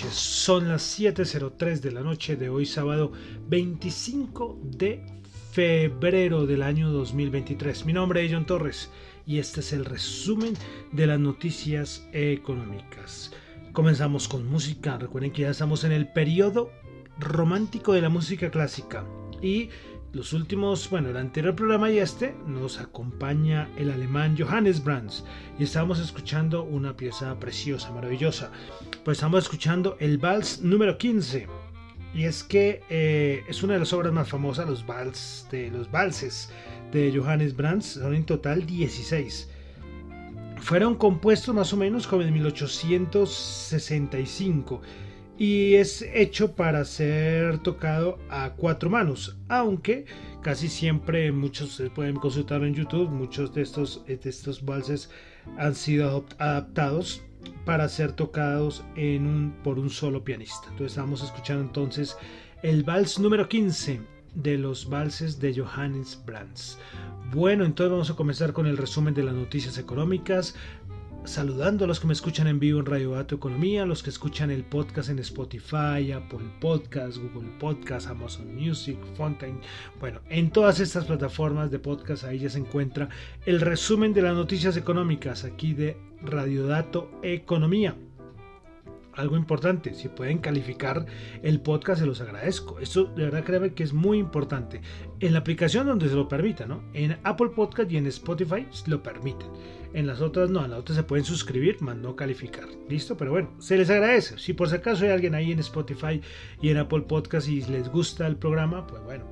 Son las 7.03 de la noche de hoy sábado 25 de febrero del año 2023. Mi nombre es John Torres y este es el resumen de las noticias económicas. Comenzamos con música, recuerden que ya estamos en el periodo romántico de la música clásica y los últimos, bueno, el anterior programa y este nos acompaña el alemán Johannes Brahms y estamos escuchando una pieza preciosa, maravillosa. Pues estamos escuchando el vals número 15 y es que eh, es una de las obras más famosas, los vals de los valses de Johannes Brahms, son en total 16. Fueron compuestos más o menos como en 1865 y es hecho para ser tocado a cuatro manos, aunque casi siempre muchos pueden consultar en YouTube, muchos de estos, de estos valses han sido adaptados para ser tocados en un, por un solo pianista. Entonces estamos escuchando entonces el vals número 15 de los valses de Johannes Brahms. Bueno, entonces vamos a comenzar con el resumen de las noticias económicas saludando a los que me escuchan en vivo en Radio Dato Economía, los que escuchan el podcast en Spotify, Apple Podcast, Google Podcast, Amazon Music, Fontaine. Bueno, en todas estas plataformas de podcast ahí ya se encuentra el resumen de las noticias económicas aquí de Radio Dato Economía algo importante, si pueden calificar el podcast se los agradezco. Esto de verdad créanme que es muy importante. En la aplicación donde se lo permita, ¿no? En Apple Podcast y en Spotify lo permiten. En las otras no, en las otras se pueden suscribir, más no calificar. ¿Listo? Pero bueno, se les agradece. Si por si acaso hay alguien ahí en Spotify y en Apple Podcast y les gusta el programa, pues bueno,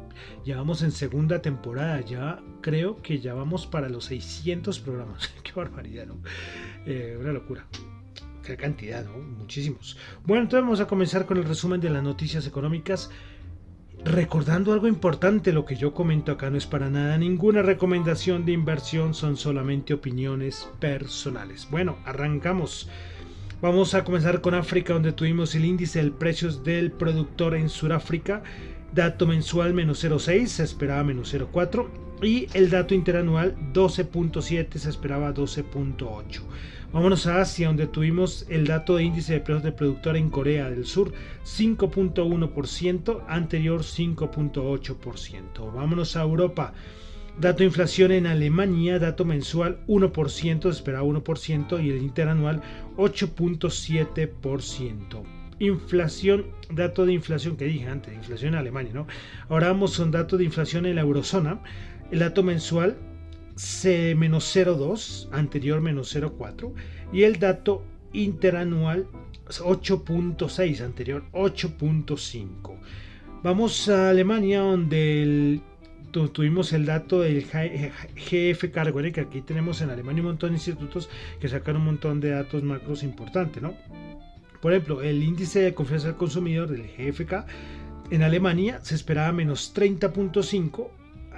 ya vamos en segunda temporada. Ya creo que ya vamos para los 600 programas. Qué barbaridad, ¿no? Eh, una locura qué cantidad, ¿no? Muchísimos. Bueno, entonces vamos a comenzar con el resumen de las noticias económicas. Recordando algo importante, lo que yo comento acá no es para nada ninguna recomendación de inversión, son solamente opiniones personales. Bueno, arrancamos. Vamos a comenzar con África, donde tuvimos el índice de precios del productor en Sudáfrica. Dato mensual menos 0,6, se esperaba menos 0,4. Y el dato interanual 12.7, se esperaba 12.8. Vámonos a Asia, donde tuvimos el dato de índice de precios de productor en Corea del Sur, 5.1%, anterior 5.8%. Vámonos a Europa. Dato de inflación en Alemania, dato mensual 1%, esperaba 1%, y el interanual 8.7%. Inflación, dato de inflación que dije antes, inflación en Alemania, ¿no? Ahora vamos a un dato de inflación en la eurozona. El dato mensual C menos 0,2, anterior menos 0,4, y el dato interanual 8.6, anterior 8.5. Vamos a Alemania, donde tuvimos el dato del GFK, recuerden que aquí tenemos en Alemania un montón de institutos que sacan un montón de datos macros importantes, ¿no? Por ejemplo, el índice de confianza del consumidor del GFK en Alemania se esperaba menos 30.5,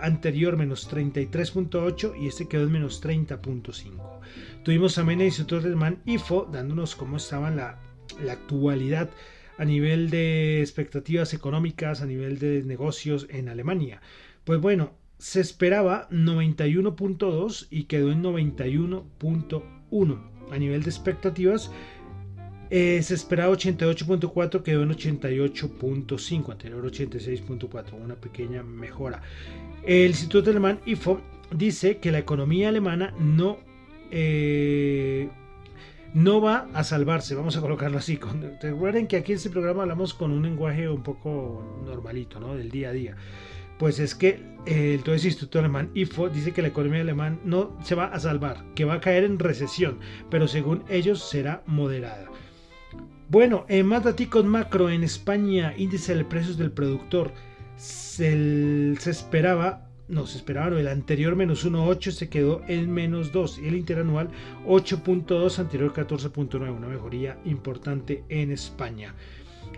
anterior menos 33.8 y este quedó en menos 30.5. Tuvimos también el Instituto Alemán IFO dándonos cómo estaba la, la actualidad a nivel de expectativas económicas, a nivel de negocios en Alemania. Pues bueno, se esperaba 91.2 y quedó en 91.1 a nivel de expectativas. Eh, se esperaba 88.4, quedó en 88.5, anterior 86.4, una pequeña mejora. El Instituto Alemán IFO dice que la economía alemana no eh, no va a salvarse, vamos a colocarlo así. Recuerden que aquí en este programa hablamos con un lenguaje un poco normalito, ¿no? Del día a día. Pues es que el todo ese instituto alemán IFO dice que la economía alemana no se va a salvar, que va a caer en recesión, pero según ellos será moderada. Bueno, en más datos macro en España, índice de precios del productor, se, se esperaba nos esperaban el anterior menos 1.8 se quedó en menos 2 y el interanual 8.2 anterior 14.9 una mejoría importante en España.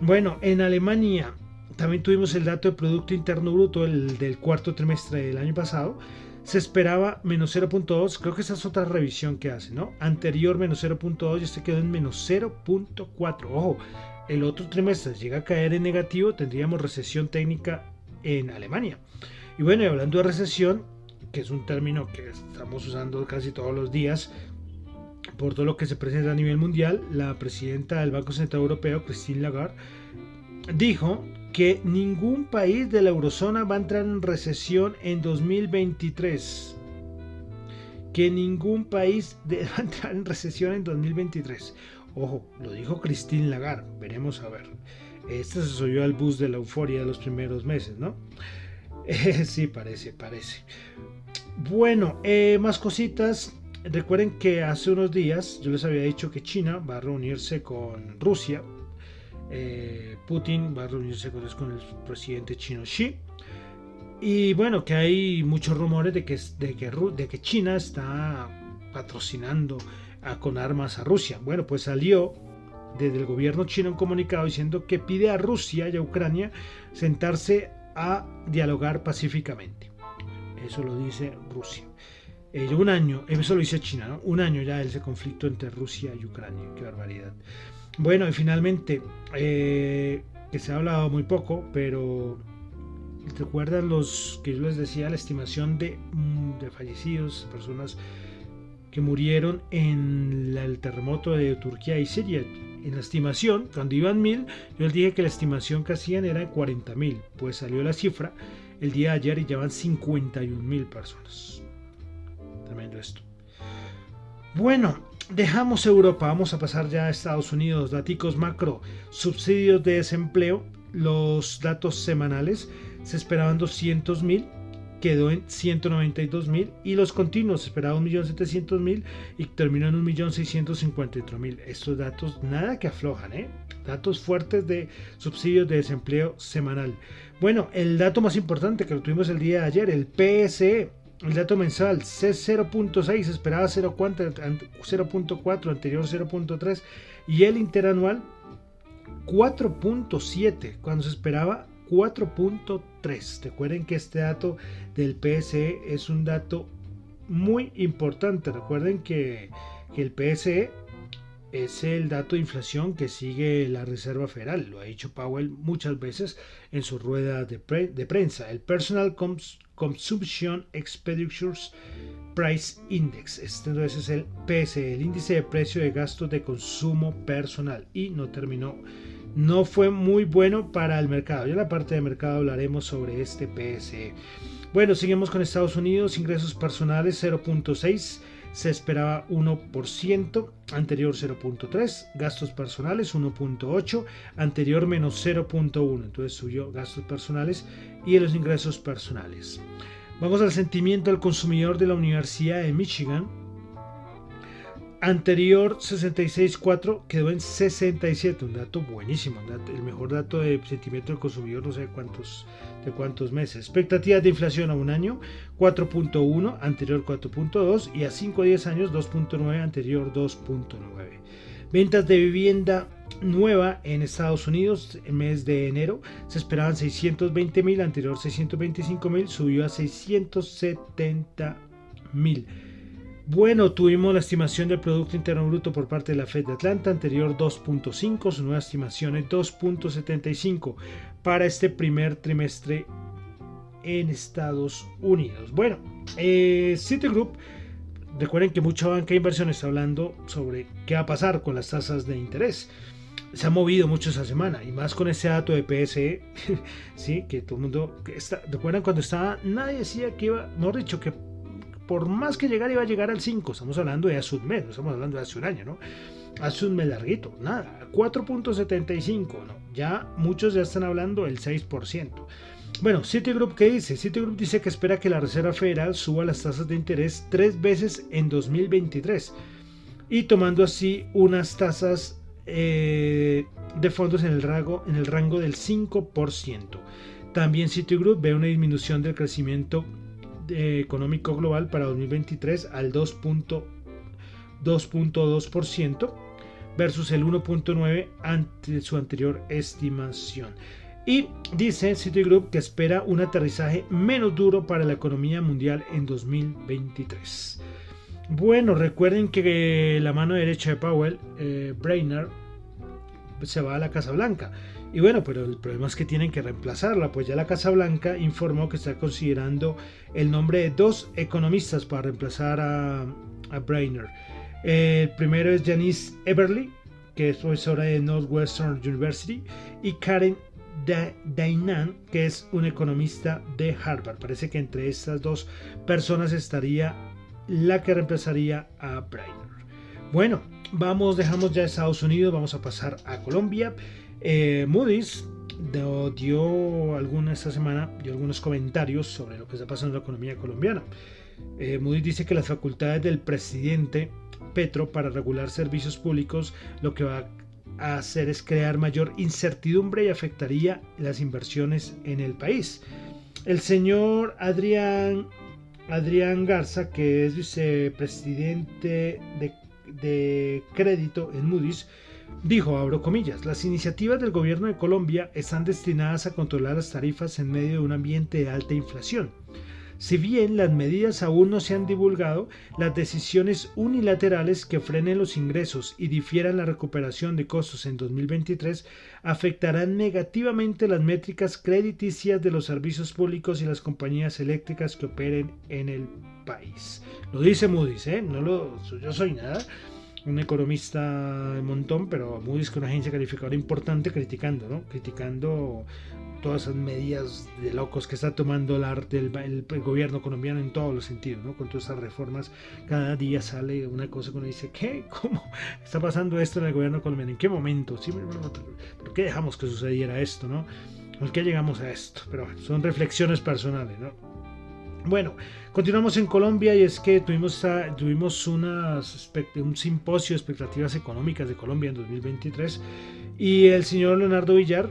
Bueno en Alemania también tuvimos el dato de Producto Interno Bruto el del cuarto trimestre del año pasado se esperaba menos 0.2 creo que esa es otra revisión que hace no anterior menos 0.2 y este quedó en menos 0.4 ojo el otro trimestre llega a caer en negativo tendríamos recesión técnica en Alemania. Y bueno, y hablando de recesión, que es un término que estamos usando casi todos los días, por todo lo que se presenta a nivel mundial, la presidenta del Banco Central Europeo, Christine Lagarde, dijo que ningún país de la eurozona va a entrar en recesión en 2023. Que ningún país va a entrar en recesión en 2023. Ojo, lo dijo Christine Lagarde. Veremos a ver. Este se subió al bus de la euforia de los primeros meses, ¿no? sí, parece, parece. Bueno, eh, más cositas. Recuerden que hace unos días yo les había dicho que China va a reunirse con Rusia. Eh, Putin va a reunirse con, el presidente chino Xi. Y bueno, que hay muchos rumores de que, de que, de que China está patrocinando con armas a Rusia. Bueno, pues salió desde el gobierno chino un comunicado diciendo que pide a Rusia y a Ucrania sentarse a dialogar pacíficamente. Eso lo dice Rusia. Eh, un año, eso lo dice China. Un año ya ese conflicto entre Rusia y Ucrania. Qué barbaridad. Bueno, y finalmente, eh, que se ha hablado muy poco, pero ¿recuerdan los que yo les decía, la estimación de, mm, fallecidos, personas que murieron en el terremoto de Turquía y Siria? en la estimación, cuando iban mil, yo les dije que la estimación que hacían era de 40 mil. Pues salió la cifra el día de ayer y llevan 51 mil personas. Tremendo esto. Bueno, dejamos Europa, vamos a pasar ya a Estados Unidos. Datos macro, subsidios de desempleo, los datos semanales se esperaban 200 mil quedó en 192 mil y los continuos esperaba 1.700.000 y terminó en 1.654.000. Estos datos nada que aflojan, ¿eh? datos fuertes de subsidios de desempleo semanal. Bueno, el dato más importante que lo tuvimos el día de ayer, el PSE, el dato mensal, C0.6, esperaba 0.4, anterior 0.3 y el interanual 4.7, cuando se esperaba 4.3. Recuerden que este dato del PSE es un dato muy importante. Recuerden que, el PSE es el dato de inflación que sigue la Reserva Federal. Lo ha dicho Powell muchas veces en su rueda de, prensa. El Personal Consumption Expenditures Price Index. Este entonces es el PSE, el índice de precio de gastos de consumo personal. Y no terminó no fue muy bueno para el mercado. Ya en la parte de mercado hablaremos sobre este PSE. Bueno, seguimos con Estados Unidos, ingresos personales 0.6, se esperaba 1%, anterior 0.3, gastos personales 1.8, anterior menos 0.1, entonces subió gastos personales y los ingresos personales. Vamos al sentimiento del consumidor de la Universidad de Michigan, Anterior 66.4 quedó en 67, un dato buenísimo, el mejor dato de sentimiento del consumidor, no sé cuántos, de cuántos meses. Expectativas de inflación a un año 4.1, anterior 4.2 y a 5 a 10 años 2.9, anterior 2.9. Ventas de vivienda nueva en Estados Unidos en mes de enero se esperaban 620 mil, anterior 625 mil, subió a 670 mil. Bueno, tuvimos la estimación del Producto Interno Bruto por parte de la Fed de Atlanta, anterior 2.5, su nueva estimación es 2.75 para este primer trimestre en Estados Unidos. Bueno, eh, Citigroup, recuerden que mucha banca de inversión está hablando sobre qué va a pasar con las tasas de interés. Se ha movido mucho esa semana y más con ese dato de PSE, sí, que todo el mundo, está, recuerdan cuando estaba, nadie decía que iba, mejor dicho, que por más que llegara iba a llegar al 5, estamos hablando de hace un mes, no estamos hablando de hace un año, ¿no? Hace un mes larguito, nada, 4.75, ¿no? Ya muchos ya están hablando del 6%. Bueno, Citigroup, ¿qué dice? Citigroup dice que espera que la Reserva Federal suba las tasas de interés tres veces en 2023 y tomando así unas tasas eh, de fondos en el, rango, en el rango del 5%. También Citigroup ve una disminución del crecimiento económico global para 2023 al 2.2% versus el 1.9 ante su anterior estimación. Y dice Citigroup que espera un aterrizaje menos duro para la economía mundial en 2023. Bueno, recuerden que la mano derecha de Powell, eh, Brainerd, se va a la Casa Blanca. Y bueno, pero el problema es que tienen que reemplazarla, pues ya la Casa Blanca informó que está considerando el nombre de dos economistas para reemplazar a, a Brainerd. El primero es Janice Everly, que es profesora de Northwestern University, y Karen Dainan, que es un economista de Harvard. Parece que entre estas dos personas estaría la que reemplazaría a Brainerd. Bueno, vamos, dejamos ya Estados Unidos, vamos a pasar a Colombia. Eh, Moody's dio alguna esta semana dio algunos comentarios sobre lo que está pasando en la economía colombiana. Eh, Moody's dice que las facultades del presidente Petro para regular servicios públicos lo que va a hacer es crear mayor incertidumbre y afectaría las inversiones en el país. El señor Adrián, Adrián Garza, que es vicepresidente de, de crédito en Moody's, Dijo, abro comillas, las iniciativas del gobierno de Colombia están destinadas a controlar las tarifas en medio de un ambiente de alta inflación. Si bien las medidas aún no se han divulgado, las decisiones unilaterales que frenen los ingresos y difieran la recuperación de costos en 2023 afectarán negativamente las métricas crediticias de los servicios públicos y las compañías eléctricas que operen en el país. Lo dice Moody's, ¿eh? No lo, yo soy nada un economista de montón, pero Moody's que una agencia calificadora importante criticando, ¿no? Criticando todas esas medidas de locos que está tomando el, el, gobierno colombiano en todos los sentidos, ¿no? Con todas estas reformas, cada día sale una cosa que uno dice, ¿qué? ¿Cómo está pasando esto en el gobierno colombiano? ¿En qué momento? ¿Por qué dejamos que sucediera esto, no? ¿Por qué llegamos a esto? Pero son reflexiones personales, ¿no? Bueno, continuamos en Colombia y es que tuvimos, tuvimos un simposio de expectativas económicas de Colombia en 2023 y el señor Leonardo Villar,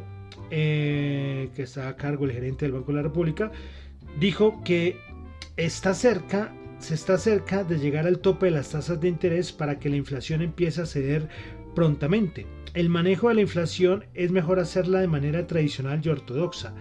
eh, que está a cargo, el gerente del Banco de la República, dijo que está cerca, se está cerca de llegar al tope de las tasas de interés para que la inflación empiece a ceder prontamente. El manejo de la inflación es mejor hacerla de manera tradicional y ortodoxa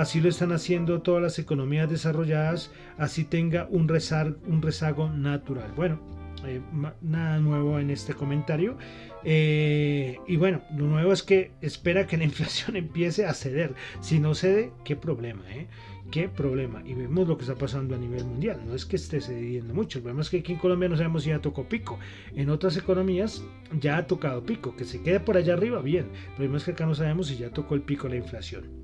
Así lo están haciendo todas las economías desarrolladas, así tenga un, un rezago natural. Bueno, eh, nada nuevo en este comentario. Eh, y bueno, lo nuevo es que espera que la inflación empiece a ceder. Si no cede, qué problema, ¿eh? Qué problema. Y vemos lo que está pasando a nivel mundial. No es que esté cediendo mucho. El problema es que aquí en Colombia no sabemos si ya tocó pico. En otras economías ya ha tocado pico. Que se quede por allá arriba, bien. El problema es que acá no sabemos si ya tocó el pico la inflación.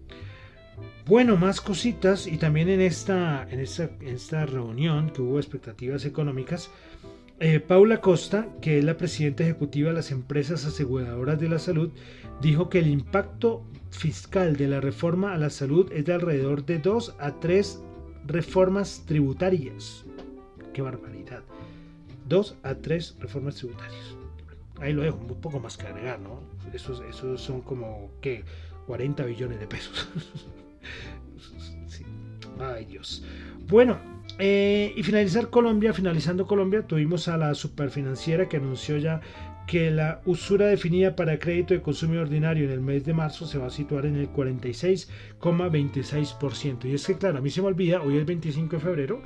Bueno, más cositas y también en esta, en esta, esta reunión que hubo expectativas económicas, eh, Paula Costa, que es la presidenta ejecutiva de las empresas aseguradoras de la salud, dijo que el impacto fiscal de la reforma a la salud es de alrededor de 2 a 3 reformas tributarias. ¡Qué barbaridad! dos a tres reformas tributarias. Ahí lo dejo, un poco más que agregar, ¿no? Esos, esos son como, ¿qué? 40 billones de pesos. Ay Dios. Bueno, eh, y finalizar Colombia, finalizando Colombia, tuvimos a la superfinanciera que anunció ya que la usura definida para crédito de consumo ordinario en el mes de marzo se va a situar en el 46,26%. Y es que, claro, a mí se me olvida, hoy es 25 de febrero,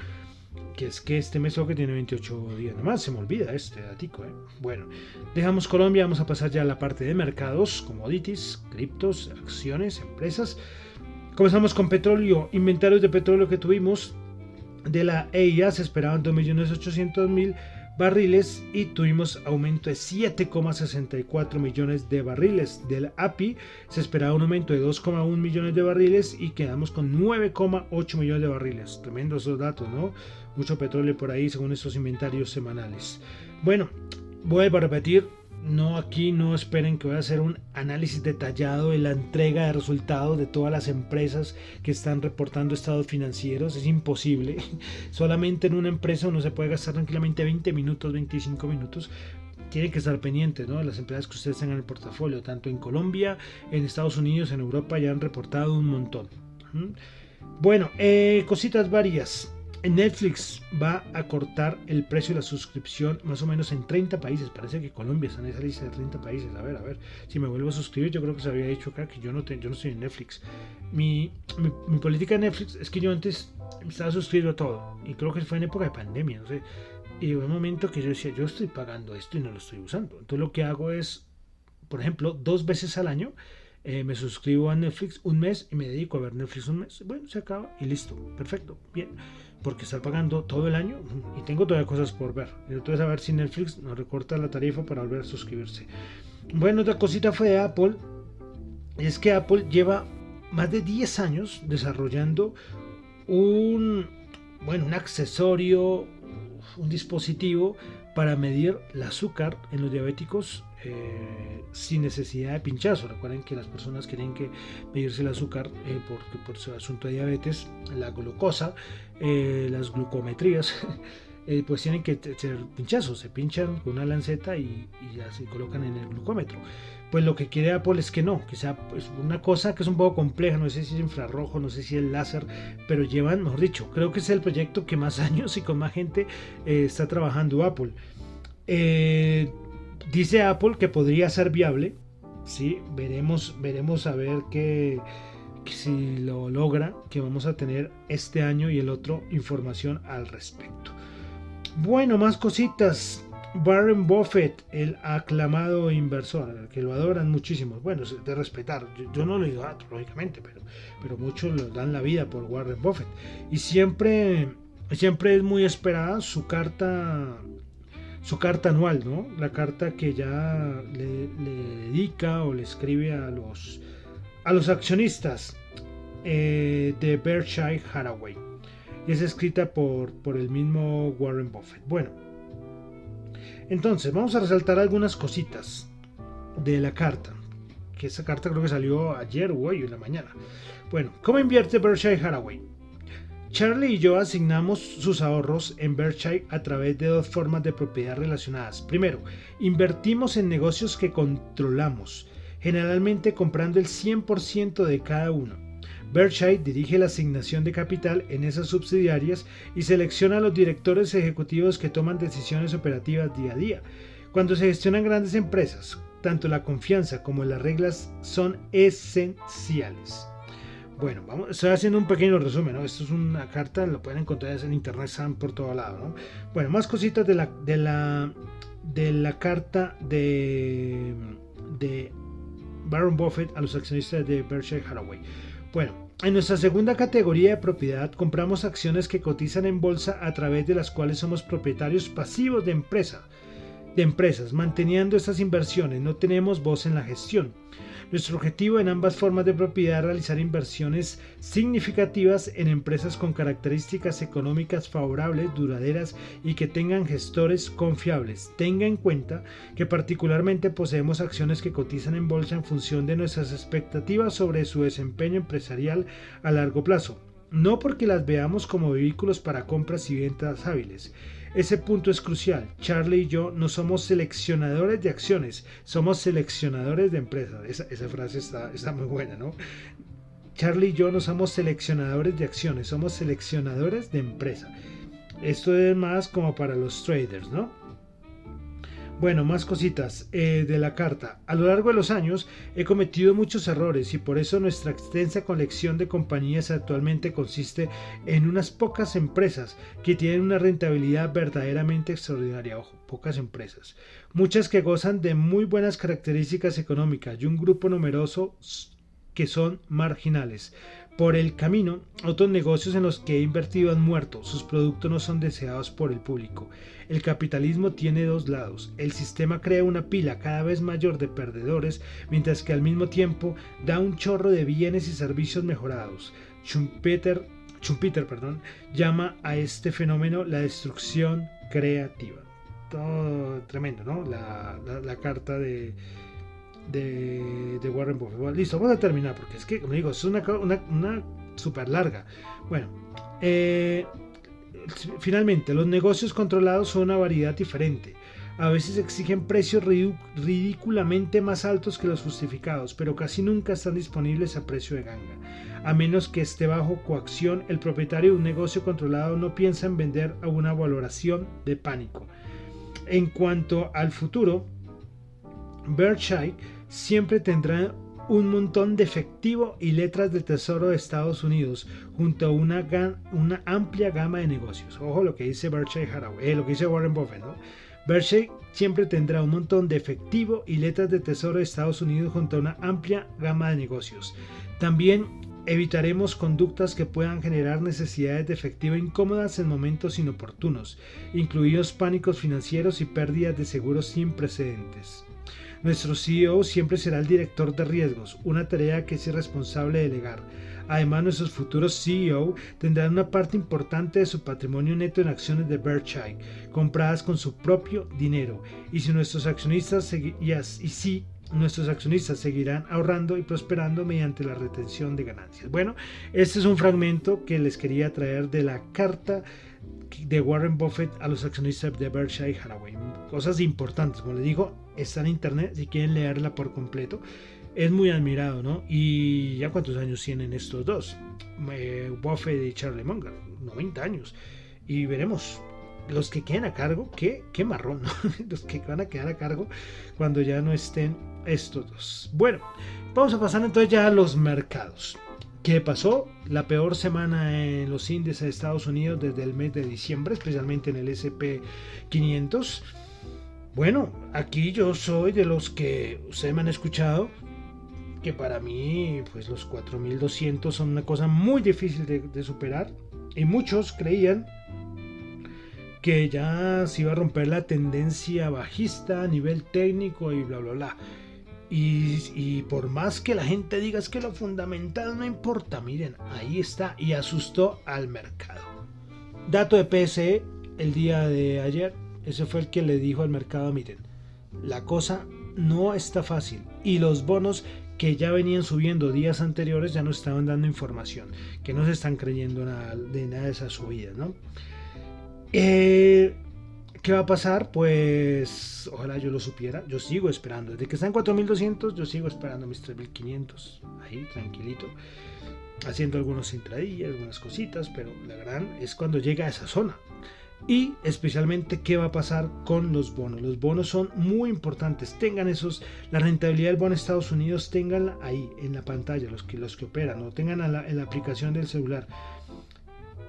que es que este mes que tiene 28 días nomás, se me olvida este datico. ¿eh? Bueno, dejamos Colombia, vamos a pasar ya a la parte de mercados, commodities, criptos, acciones, empresas. Comenzamos con petróleo, inventarios de petróleo que tuvimos de la EIA se esperaban 2.800.000 barriles y tuvimos aumento de 7,64 millones de barriles. Del API se esperaba un aumento de 2,1 millones de barriles y quedamos con 9,8 millones de barriles. Tremendos esos datos, ¿no? Mucho petróleo por ahí según estos inventarios semanales. Bueno, vuelvo a repetir, no aquí no esperen que voy a hacer un análisis detallado de la entrega de resultados de todas las empresas que están reportando estados financieros. Es imposible. Solamente en una empresa uno se puede gastar tranquilamente 20 minutos, 25 minutos. Tienen que estar pendientes ¿no? las empresas que ustedes tengan en el portafolio. Tanto en Colombia, en Estados Unidos, en Europa ya han reportado un montón. Bueno, eh, cositas varias. Netflix va a cortar el precio de la suscripción más o menos en 30 países. Parece que Colombia está en esa lista de 30 países. A ver, a ver. Si me vuelvo a suscribir, yo creo que se había dicho acá que yo no, yo no estoy en Netflix. Mi, mi, política de Netflix es que yo antes estaba suscrito a todo. Y creo que fue en época de pandemia. No sé. Y hubo un momento que yo decía, yo estoy pagando esto y no lo estoy usando. Entonces lo que hago es, por ejemplo, dos veces al año. Eh, me suscribo a Netflix un mes y me dedico a ver Netflix un mes. Bueno, se acaba y listo. Perfecto. Bien porque estar pagando todo el año y tengo todavía cosas por ver. Entonces a ver si Netflix nos recorta la tarifa para volver a suscribirse. Bueno, otra cosita fue de Apple. Es que Apple lleva más de 10 años desarrollando un, bueno, un accesorio, un dispositivo para medir el azúcar en los diabéticos eh, sin necesidad de pinchazo. Recuerden que las personas quieren que medirse el azúcar eh, porque por su asunto de diabetes, la glucosa, eh, las glucometrías, pues tienen que ser pinchazos. Se pinchan con una lanceta y, ya se colocan en el glucómetro. Pues lo que quiere Apple es que no, que sea pues, una cosa que es un poco compleja, no sé si es infrarrojo, no sé si es láser, pero llevan, mejor dicho, creo que es el proyecto que más años y con más gente está trabajando Apple. Eh, Dice Apple que podría ser viable. Sí, veremos, veremos a ver que, si lo logra, que vamos a tener este año y el otro información al respecto. Bueno, más cositas. Warren Buffett, el aclamado inversor, que lo adoran muchísimo. Bueno, de respetar. Yo, no lo digo, lógicamente, pero, pero muchos lo dan la vida por Warren Buffett. Y siempre, siempre es muy esperada su carta su carta anual, ¿no? La carta que ya le, dedica o le escribe a los, a los accionistas eh, de Berkshire Hathaway. Y es escrita por, por el mismo Warren Buffett. Bueno, entonces vamos a resaltar algunas cositas de la carta. Que esa carta creo que salió ayer o hoy en la mañana. Bueno, ¿cómo invierte Berkshire Hathaway? Charlie y yo asignamos sus ahorros en Berkshire a través de dos formas de propiedad relacionadas. Primero, invertimos en negocios que controlamos, generalmente comprando el 100% de cada uno. Berkshire dirige la asignación de capital en esas subsidiarias y selecciona a los directores ejecutivos que toman decisiones operativas día a día. Cuando se gestionan grandes empresas, tanto la confianza como las reglas son esenciales. Bueno, vamos, estoy haciendo un pequeño resumen. Esto es una carta, lo pueden encontrar en internet, están por todo lado, ¿no? Bueno, más cositas de la, de la, de la carta de, de Baron Buffett a los accionistas de Berkshire Hathaway. Bueno, en nuestra segunda categoría de propiedad compramos acciones que cotizan en bolsa a través de las cuales somos propietarios pasivos de de empresas. Manteniendo estas inversiones, no tenemos voz en la gestión. Nuestro objetivo en ambas formas de propiedad es realizar inversiones significativas en empresas con características económicas favorables, duraderas y que tengan gestores confiables. Tenga en cuenta que particularmente poseemos acciones que cotizan en bolsa en función de nuestras expectativas sobre su desempeño empresarial a largo plazo. no porque las veamos como vehículos para compras y ventas hábiles. Ese punto es crucial. Charlie y yo no somos seleccionadores de acciones, somos seleccionadores de empresas. Esa, frase está, está muy buena, ¿no? Charlie y yo no somos seleccionadores de acciones, somos seleccionadores de empresa. Esto es más como para los traders, ¿no? Bueno, más cositas eh, de la carta. A lo largo de los años he cometido muchos errores y por eso nuestra extensa colección de compañías actualmente consiste en unas pocas empresas que tienen una rentabilidad verdaderamente extraordinaria. Ojo, pocas empresas. Muchas que gozan de muy buenas características económicas y un grupo numeroso que son marginales. Por el camino, otros negocios en los que he invertido han muerto, sus productos no son deseados por el público. El capitalismo tiene dos lados. El sistema crea una pila cada vez mayor de perdedores, mientras que al mismo tiempo da un chorro de bienes y servicios mejorados. Schumpeter, Schumpeter perdón, llama a este fenómeno la destrucción creativa. Todo tremendo, ¿no? la carta de, de, Warren Buffett. listo, vamos a terminar porque es que, como digo, es una, una, super larga. Bueno, eh, finalmente, los negocios controlados son una variedad diferente. A veces exigen precios ridículamente más altos que los justificados, pero casi nunca están disponibles a precio de ganga. A menos que esté bajo coacción, el propietario de un negocio controlado no piensa en vender a una valoración de pánico. En cuanto al futuro, Berkshire siempre tendrá un montón de efectivo y letras de tesoro de Estados Unidos junto a una, una amplia gama de negocios. Ojo lo que dice Berkshire Hathaway, eh, lo que dice Warren Buffett, ¿no? Berkshire siempre tendrá un montón de efectivo y letras de tesoro de Estados Unidos junto a una amplia gama de negocios. También evitaremos conductas que puedan generar necesidades de efectivo incómodas en momentos inoportunos, incluidos pánicos financieros y pérdidas de seguros sin precedentes. Nuestro CEO siempre será el director de riesgos, una tarea que es irresponsable delegar. Además, nuestros futuros CEO tendrán una parte importante de su patrimonio neto en acciones de Berkshire, compradas con su propio dinero. Y si nuestros accionistas y, si nuestros accionistas seguirán ahorrando y prosperando mediante la retención de ganancias. Bueno, este es un fragmento que les quería traer de la carta de Warren Buffett a los accionistas de Berkshire Hathaway. Cosas importantes, como les digo, está en internet si quieren leerla por completo. Es muy admirado, ¿no? Y ya cuántos años tienen estos dos, eh, Buffett y Charlie Munger, 90 años. Y veremos los que queden a cargo, qué, qué marrón, los que van a quedar a cargo cuando ya no estén estos dos. Bueno, vamos a pasar entonces ya a los mercados. ¿Qué pasó? La peor semana en los índices de Estados Unidos desde el mes de diciembre, especialmente en el SP 500. Bueno, aquí yo soy de los que ustedes me han escuchado que para mí pues los 4200 son una cosa muy difícil de, superar y muchos creían que ya se iba a romper la tendencia bajista a nivel técnico y bla bla bla. Y, por más que la gente diga es que lo fundamental no importa, miren, ahí está y asustó al mercado. Dato de PSE el día de ayer, ese fue el que le dijo al mercado, miren, la cosa no está fácil y los bonos que ya venían subiendo días anteriores ya no estaban dando información, que no se están creyendo nada, de nada de esa subida, ¿no? Eh, ¿Qué va a pasar? Pues ojalá yo lo supiera. Yo sigo esperando. Desde que están 4200, yo sigo esperando mis 3500. Ahí, tranquilito. Haciendo algunos entradillas, algunas cositas, pero la gran es cuando llega a esa zona. Y especialmente qué va a pasar con los bonos. Los bonos son muy importantes. Tengan esos, la rentabilidad del bono de Estados Unidos, tenganla ahí en la pantalla, los que, los que operan, o tengan en la aplicación del celular.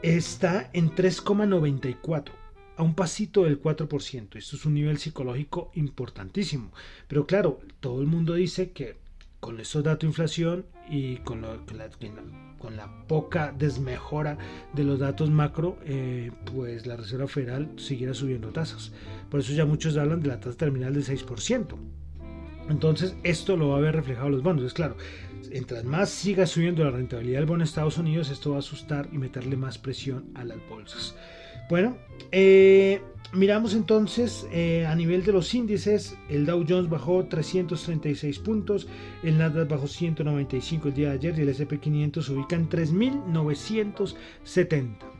Está en 3,94 a un pasito del 4%. Esto es un nivel psicológico importantísimo. Pero claro, todo el mundo dice que con estos datos de inflación y con, la, poca desmejora de los datos macro, eh, pues la Reserva Federal seguirá subiendo tasas. Por eso ya muchos hablan de la tasa terminal del 6%. Entonces, esto lo va a ver reflejado los bonos. Es claro, mientras más siga subiendo la rentabilidad del bono de Estados Unidos, esto va a asustar y meterle más presión a las bolsas. Bueno, eh, miramos entonces eh, a nivel de los índices, el Dow Jones bajó 336 puntos, el Nasdaq bajó 195 el día de ayer y el S&P 500 se ubica en 3.970.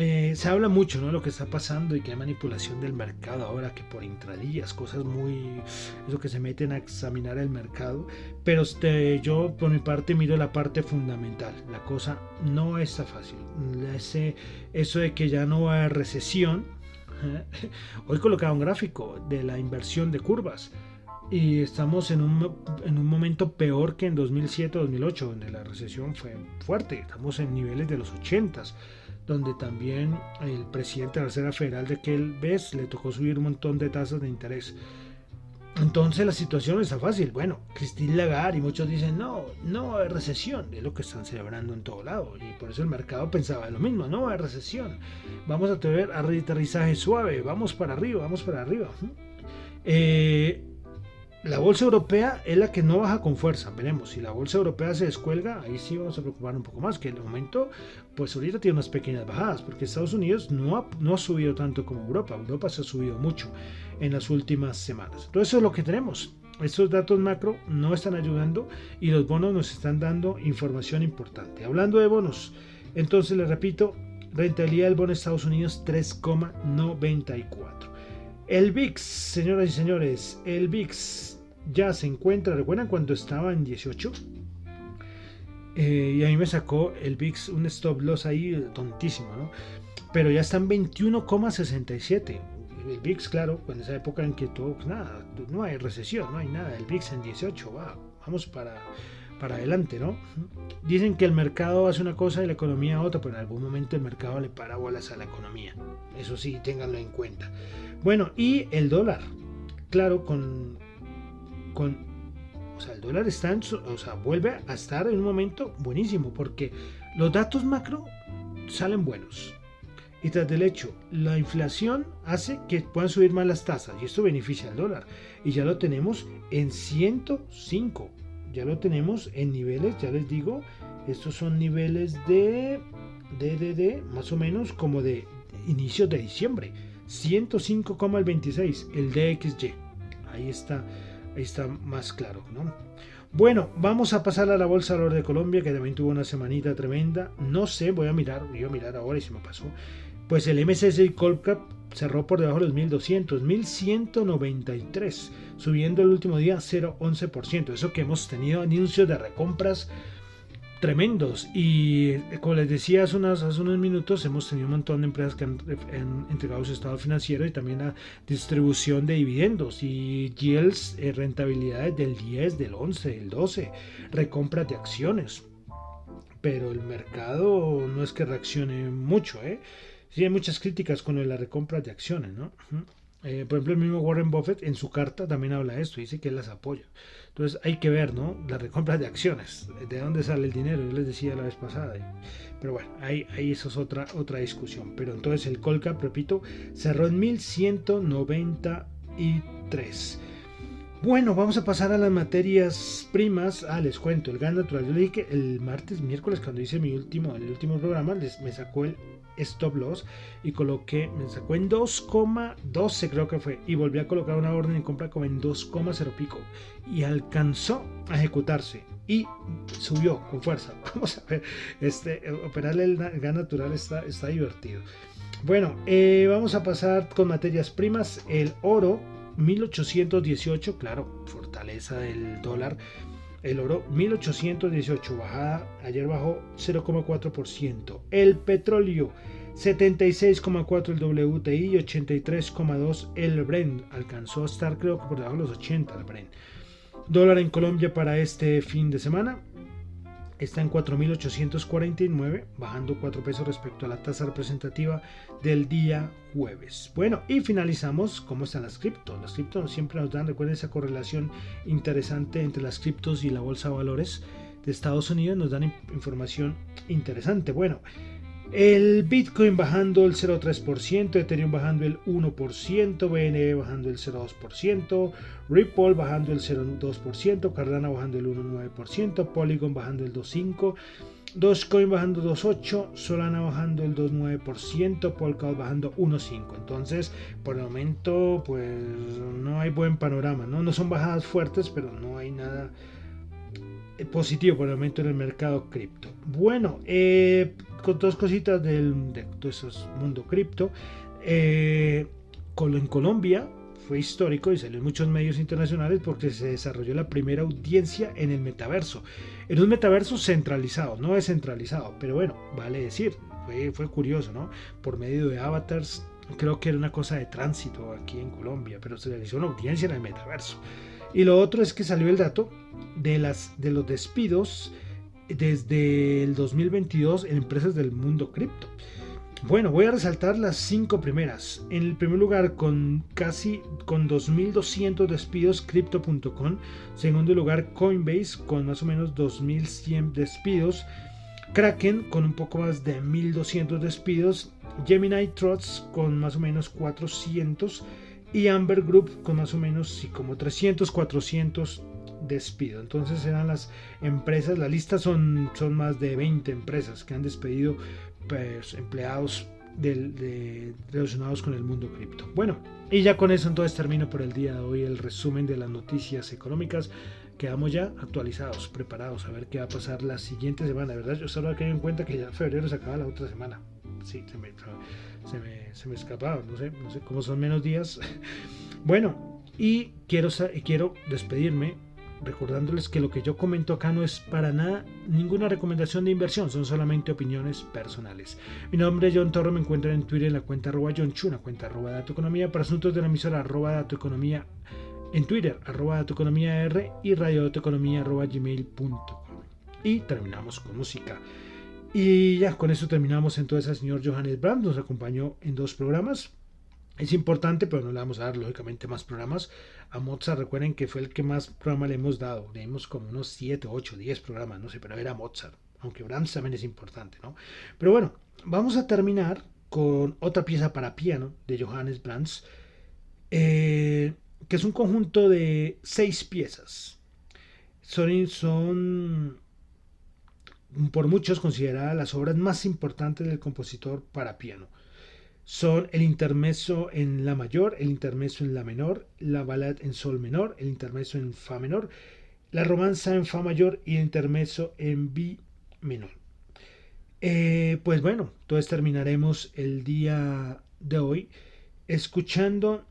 Eh, se habla mucho ¿no? lo que está pasando y que hay manipulación del mercado ahora, que por intradías, cosas muy. Eso que se meten a examinar el mercado. Pero este, yo, por mi parte, miro la parte fundamental. La cosa no está fácil. Eso de que ya no va a recesión. Hoy colocaba un gráfico de la inversión de curvas. Y estamos en un, en un momento peor que en 2007-2008, donde la recesión fue fuerte. Estamos en niveles de los 80s donde también el presidente de la Reserva Federal de aquel vez le tocó subir un montón de tasas de interés. Entonces la situación está fácil. Bueno, Christine Lagarde y muchos dicen, no, no hay recesión, es lo que están celebrando en todo lado. Y por eso el mercado pensaba lo mismo, no hay recesión. Vamos a tener aterrizaje suave, vamos para arriba, vamos para arriba. Eh, la bolsa europea es la que no baja con fuerza. Veremos, si la bolsa europea se descuelga, ahí sí vamos a preocupar un poco más, que en el momento, pues ahorita tiene unas pequeñas bajadas, porque Estados Unidos no ha, no ha subido tanto como Europa. Europa se ha subido mucho en las últimas semanas. Entonces eso es lo que tenemos. Estos datos macro no están ayudando y los bonos nos están dando información importante. Hablando de bonos, entonces les repito, rentabilidad del bono de Estados Unidos 3,94. El VIX, señoras y señores, el VIX ya se encuentra, ¿recuerdan cuando estaba en 18? Eh, y a mí me sacó el VIX un stop loss ahí tontísimo, ¿no? Pero ya está en 21,67. El VIX, claro, en esa época en que todo, pues nada, no hay recesión, no hay nada. El VIX en 18, va, vamos para, para adelante, ¿no? Dicen que el mercado hace una cosa y la economía otra, pero en algún momento el mercado le para bolas a la economía. Eso sí, ténganlo en cuenta. Bueno, y el dólar. Claro, con. con o sea, el dólar está en o sea, vuelve a estar en un momento buenísimo porque los datos macro salen buenos. Y tras del hecho, la inflación hace que puedan subir más las tasas y esto beneficia al dólar. Y ya lo tenemos en 105. Ya lo tenemos en niveles, ya les digo, estos son niveles de, de, más o menos como de inicios de diciembre. 105,26, el DXY. Ahí está, ahí está más claro, ¿no? Bueno, vamos a pasar a la Bolsa de de Colombia, que también tuvo una semanita tremenda. No sé, voy a mirar, voy a mirar ahora y se me pasó. Pues el MSCI Colcap cerró por debajo de los 1200, 1193, subiendo el último día 0,11%. Eso que hemos tenido anuncios de recompras tremendos. Y eh, como les decía hace, unos, minutos, hemos tenido un montón de empresas que han, entregado su estado financiero y también la distribución de dividendos y yields, eh, rentabilidades del 10, del 11, del 12, recompras de acciones. Pero el mercado no es que reaccione mucho, ¿eh? Sí, hay muchas críticas con la recompra de acciones, ¿no? Eh, por ejemplo, el mismo Warren Buffett en su carta también habla de esto, dice que él las apoya. Entonces hay que ver, ¿no? La recompra de acciones, de dónde sale el dinero, yo les decía la vez pasada. Pero bueno, ahí, ahí eso es otra, otra discusión. Pero entonces el Colcap, repito, cerró en 1193. Bueno, vamos a pasar a las materias primas. Ah, les cuento, el gas natural. Yo le dije que el martes, miércoles, cuando hice mi último, el último programa, les, me sacó el stop loss y coloqué, me sacó en 2,12 creo que fue y volví a colocar una orden de compra como en 2,0 pico y alcanzó a ejecutarse y subió con fuerza. Vamos a ver, este, operarle el gas natural está, está divertido. Bueno, eh, vamos a pasar con materias primas. El oro, 1818, claro, fortaleza del dólar. El oro 1818 bajada, ayer bajó 0,4%. El petróleo 76,4 el WTI y 83,2 el Brent. Alcanzó a estar creo que por debajo de los 80 el Brent. Dólar en Colombia para este fin de semana está en 4.849, bajando 4 pesos respecto a la tasa representativa del día jueves. Bueno, y finalizamos cómo están las criptos. Las criptos siempre nos dan, recuerden esa correlación interesante entre las criptos y la bolsa de valores de Estados Unidos, nos dan información interesante. Bueno, el Bitcoin bajando el 0,3%, Ethereum bajando el 1%, BNB bajando el 0,2%, Ripple bajando el 0,2%, Cardano bajando el 1,9%, Polygon bajando el 2,5%, Dogecoin bajando 2.8, Solana bajando el 2.9%, Polkadot bajando 1.5. Entonces, por el momento, pues no hay buen panorama, ¿no? No son bajadas fuertes, pero no hay nada positivo por el momento en el mercado cripto. Bueno, eh, con dos cositas del de, mundo cripto. Eh, en Colombia fue histórico y salió en muchos medios internacionales porque se desarrolló la primera audiencia en el metaverso. En un metaverso centralizado, no descentralizado, pero bueno, vale decir, fue, fue curioso, ¿no? Por medio de avatars, creo que era una cosa de tránsito aquí en Colombia, pero se realizó una audiencia en el metaverso. Y lo otro es que salió el dato de, las, de los despidos desde el 2022 en empresas del mundo cripto. Bueno, voy a resaltar las cinco primeras. En el primer lugar, con casi con 2.200 despidos, Crypto.com. Segundo lugar, Coinbase, con más o menos 2.100 despidos. Kraken, con un poco más de 1.200 despidos. Gemini Trust, con más o menos 400 y Amber Group con más o menos sí, como 300, 400 despidos. Entonces eran las empresas, la lista son, son más de 20 empresas que han despedido pues, empleados relacionados con el mundo cripto. Bueno, y ya con eso entonces termino por el día de hoy el resumen de las noticias económicas. Quedamos ya actualizados, preparados a ver qué va a pasar la siguiente semana. ¿Verdad? Yo solo que en cuenta que ya febrero se acaba la otra semana. Sí, se me, se me, escapaba, no sé, no sé cómo son menos días. bueno, y quiero, quiero despedirme recordándoles que lo que yo comento acá no es para nada ninguna recomendación de inversión, son solamente opiniones personales. Mi nombre es John Torro, me encuentran en Twitter en la cuenta arroba John Chu, una cuenta arroba Dato Economía, para asuntos de la emisora arroba Dato Economía en Twitter, arroba Dato Economía R y radio Dato Economía arroba gmail.com. Y terminamos con música. Y ya con eso terminamos entonces al señor Johannes Brandt, nos acompañó en dos programas. Es importante, pero no le vamos a dar lógicamente más programas. A Mozart, recuerden que fue el que más programas le hemos dado. Le dimos como unos 7, 8, 10 programas, no sé, pero era Mozart. Aunque Brahms también es importante, ¿no? Pero bueno, vamos a terminar con otra pieza para piano de Johannes Brahms, eh, que es un conjunto de seis piezas. Son por muchos consideradas las obras más importantes del compositor para piano. Son el intermezzo en la mayor, el intermezzo en la menor, la balada en sol menor, el intermezzo en fa menor, la romanza en fa mayor y el intermezzo en bi menor. Eh, pues bueno, entonces terminaremos el día de hoy escuchando,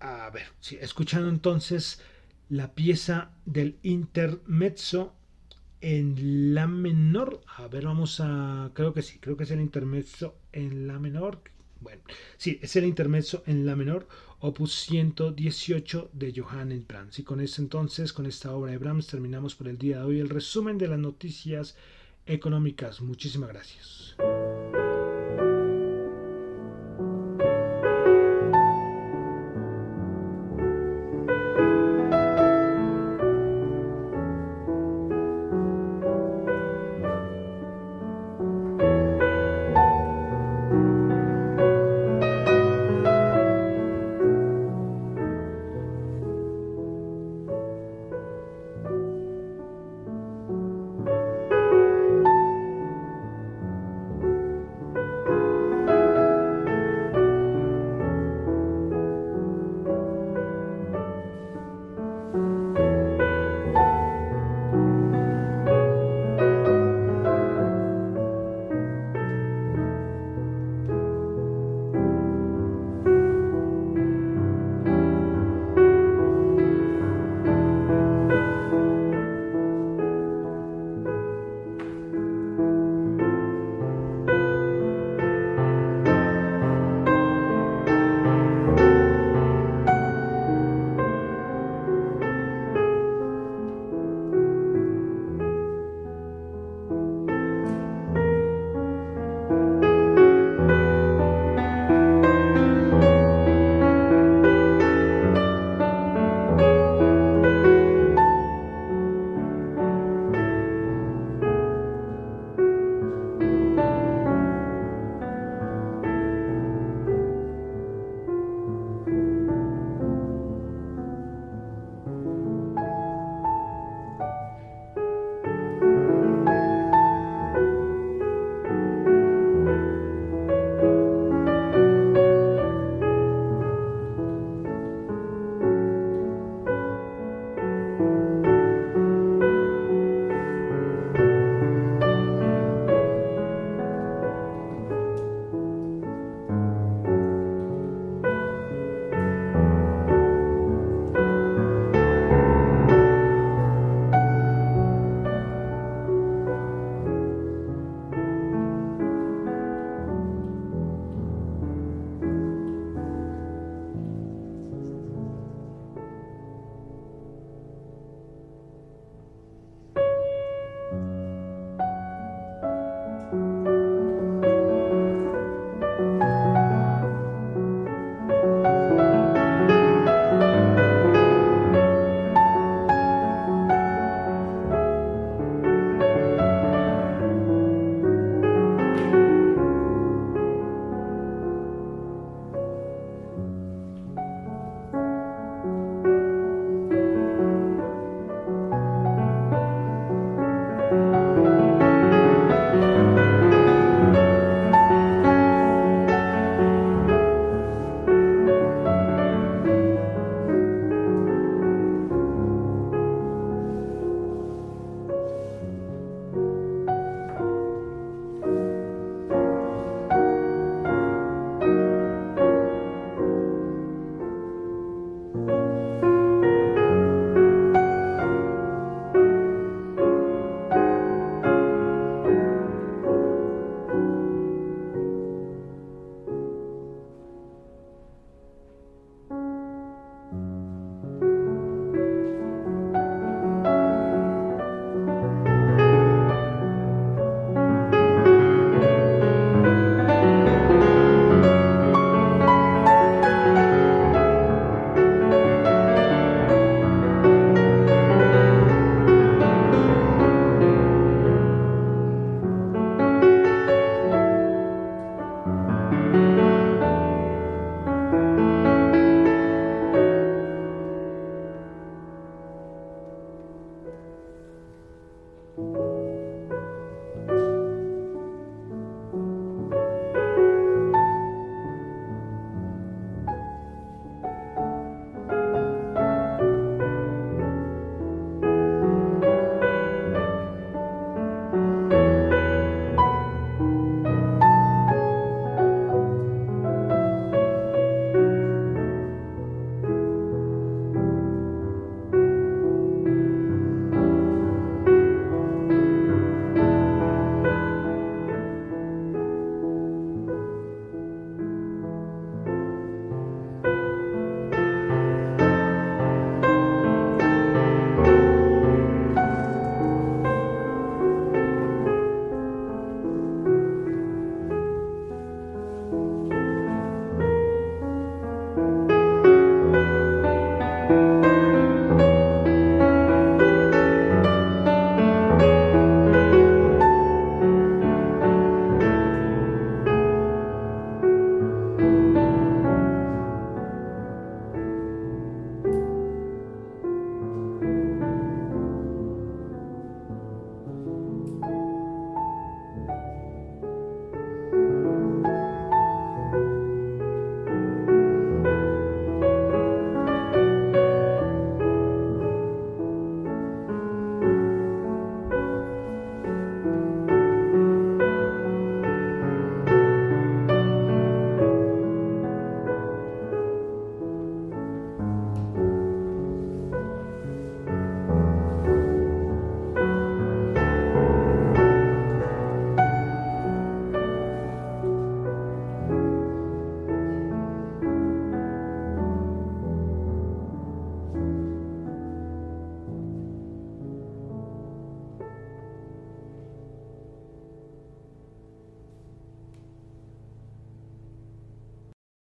a ver, sí, escuchando entonces la pieza del intermezzo en la menor. A ver, vamos a. Creo que sí, creo que es el intermezzo en la menor. Bueno, sí, es el intermezzo en la menor, opus 118 de Johannes Brahms. Y con esto entonces, con esta obra de Brahms, terminamos por el día de hoy el resumen de las noticias económicas. Muchísimas gracias.